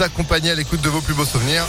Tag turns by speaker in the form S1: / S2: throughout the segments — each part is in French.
S1: accompagner à l'écoute de vos plus beaux souvenirs.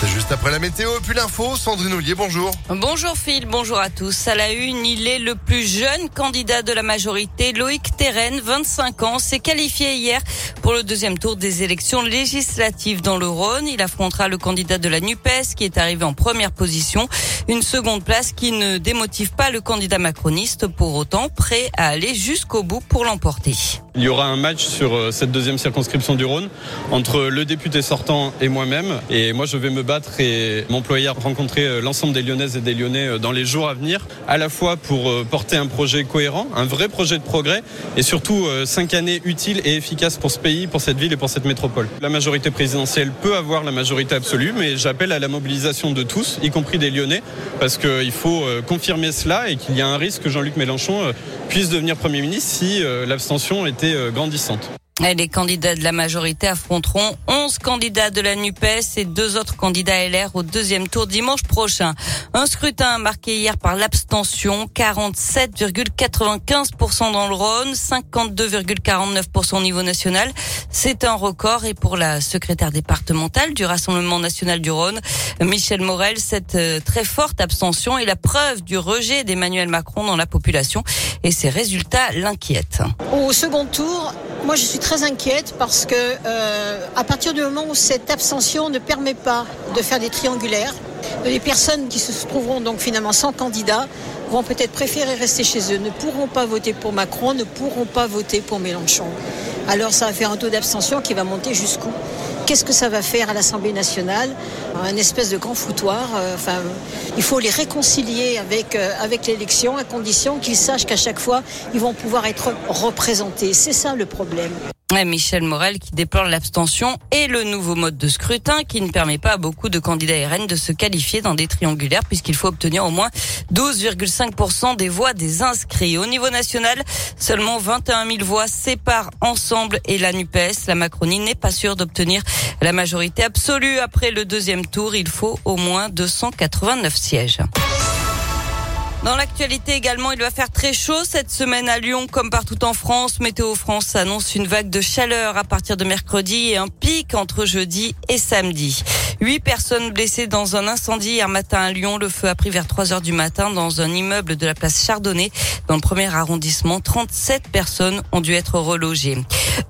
S1: C'est juste après la météo puis l'info. Sandrine Ollier, bonjour.
S2: Bonjour Phil, bonjour à tous. À la une, il est le plus jeune candidat de la majorité. Loïc Terren, 25 ans, s'est qualifié hier pour le deuxième tour des élections législatives dans le Rhône. Il affrontera le candidat de la NUPES qui est arrivé en première position. Une seconde place qui ne démotive pas le candidat macroniste, pour autant prêt à aller jusqu'au bout pour l'emporter.
S3: Il y aura un match sur euh, cette deuxième circonscription du Rhône entre le député sortant et moi-même. Et moi, je vais me battre et m'employer à rencontrer euh, l'ensemble des Lyonnaises et des Lyonnais euh, dans les jours à venir, à la fois pour porter un projet cohérent, un vrai projet de progrès, et surtout cinq années utiles et efficaces pour ce pays, pour cette ville et pour cette métropole. La majorité présidentielle peut avoir la majorité absolue, mais j'appelle à la mobilisation de tous, y compris des Lyonnais, parce qu'il faut confirmer cela et qu'il y a un risque que Jean-Luc Mélenchon puisse devenir Premier ministre si l'abstention était euh, grandissante.
S2: Les candidats de la majorité affronteront 11 candidats de la NUPES et deux autres candidats LR au deuxième tour dimanche prochain. Un scrutin marqué hier par l'abstention, 47,95% dans le Rhône, 52,49% au niveau national. C'est un record et pour la secrétaire départementale du Rassemblement national du Rhône, Michel Morel, cette euh, très forte abstention est la preuve du rejet d'Emmanuel Macron dans la population et ses résultats l'inquiètent.
S4: Au second tour, moi, je suis très inquiète parce que euh, à partir du moment où cette abstention ne permet pas de faire des triangulaires, les personnes qui se trouveront donc finalement sans candidat vont peut-être préférer rester chez eux, ne pourront pas voter pour Macron, ne pourront pas voter pour Mélenchon. Alors ça va faire un taux d'abstention qui va monter jusqu'où? Qu'est-ce que ça va faire à l'Assemblée nationale? Un espèce de grand foutoir. Euh, enfin, il faut les réconcilier avec, euh, avec l'élection à condition qu'ils sachent qu'à chaque fois, ils vont pouvoir être représentés. C'est ça le problème.
S2: Michel Morel qui déplore l'abstention et le nouveau mode de scrutin qui ne permet pas à beaucoup de candidats RN de se qualifier dans des triangulaires puisqu'il faut obtenir au moins 12,5% des voix des inscrits. Au niveau national, seulement 21 000 voix séparent Ensemble et la NUPES. La Macronie n'est pas sûre d'obtenir la majorité absolue. Après le deuxième tour, il faut au moins 289 sièges. Dans l'actualité également, il va faire très chaud cette semaine à Lyon comme partout en France. Météo France annonce une vague de chaleur à partir de mercredi et un pic entre jeudi et samedi. Huit personnes blessées dans un incendie hier matin à Lyon. Le feu a pris vers 3 heures du matin dans un immeuble de la place Chardonnay. Dans le premier arrondissement, 37 personnes ont dû être relogées.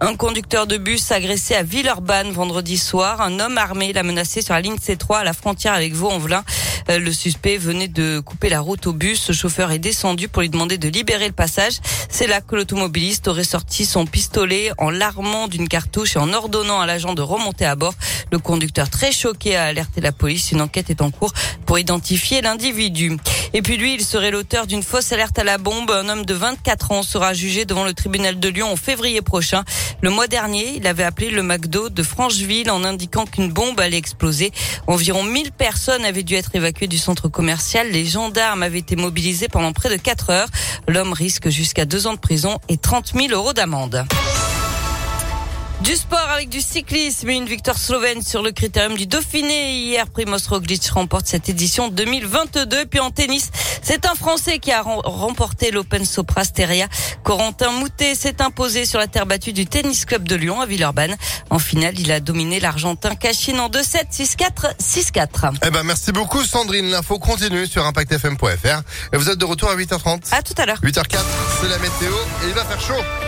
S2: Un conducteur de bus agressé à Villeurbanne vendredi soir. Un homme armé l'a menacé sur la ligne C3 à la frontière avec Vaux-en-Velin. Euh, le suspect venait de couper la route au bus. Ce chauffeur est descendu pour lui demander de libérer le passage. C'est là que l'automobiliste aurait sorti son pistolet en l'armant d'une cartouche et en ordonnant à l'agent de remonter à bord. Le conducteur très choqué a alerté la police. Une enquête est en cours pour identifier l'individu. Et puis lui, il serait l'auteur d'une fausse alerte à la bombe. Un homme de 24 ans sera jugé devant le tribunal de Lyon en février prochain. Le mois dernier, il avait appelé le McDo de Francheville en indiquant qu'une bombe allait exploser. Environ 1000 personnes avaient dû être évacuées du centre commercial. Les gendarmes avaient été mobilisés pendant près de 4 heures. L'homme risque jusqu'à 2 ans de prison et 30 000 euros d'amende. Du sport avec du cyclisme et une victoire slovène sur le critérium du Dauphiné. Hier, Primoz Roglic remporte cette édition 2022. Puis en tennis, c'est un Français qui a remporté l'Open Sopra Steria. Corentin Moutet s'est imposé sur la terre battue du Tennis Club de Lyon à Villeurbanne. En finale, il a dominé l'Argentin Cachine en 2-7, 6-4, 6-4.
S1: Eh ben, merci beaucoup Sandrine. L'info continue sur impactfm.fr. Et vous êtes de retour à 8h30.
S2: À tout à l'heure.
S1: 8h04, c'est la météo et il va faire chaud.